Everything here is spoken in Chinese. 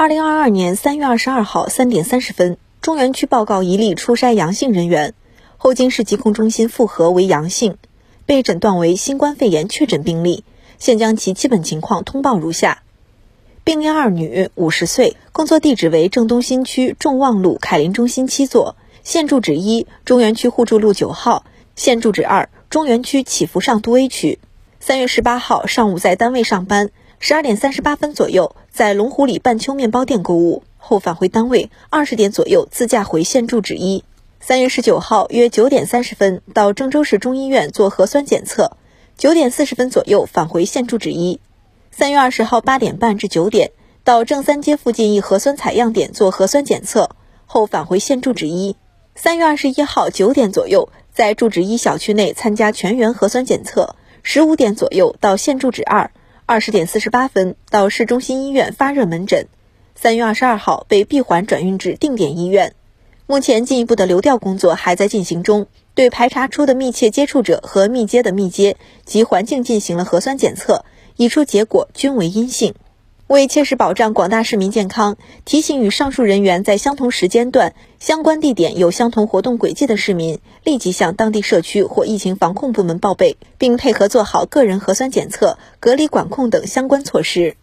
二零二二年三月二十二号三点三十分，中原区报告一例初筛阳性人员，后经市疾控中心复核为阳性，被诊断为新冠肺炎确诊病例。现将其基本情况通报如下：病例二，女，五十岁，工作地址为郑东新区众望路凯林中心七座，现住址一中原区互助路九号，现住址二中原区祈福上都 A 区。三月十八号上午在单位上班，十二点三十八分左右在龙湖里半秋面包店购物后返回单位，二十点左右自驾回现住址一。三月十九号约九点三十分到郑州市中医院做核酸检测。九点四十分左右返回现住址一，三月二十号八点半至九点到正三街附近一核酸采样点做核酸检测后返回现住址一。三月二十一号九点左右在住址一小区内参加全员核酸检测，十五点左右到现住址二，二十点四十八分到市中心医院发热门诊。三月二十二号被闭环转运至定点医院。目前进一步的流调工作还在进行中，对排查出的密切接触者和密接的密接及环境进行了核酸检测，已出结果均为阴性。为切实保障广大市民健康，提醒与上述人员在相同时间段、相关地点有相同活动轨迹的市民，立即向当地社区或疫情防控部门报备，并配合做好个人核酸检测、隔离管控等相关措施。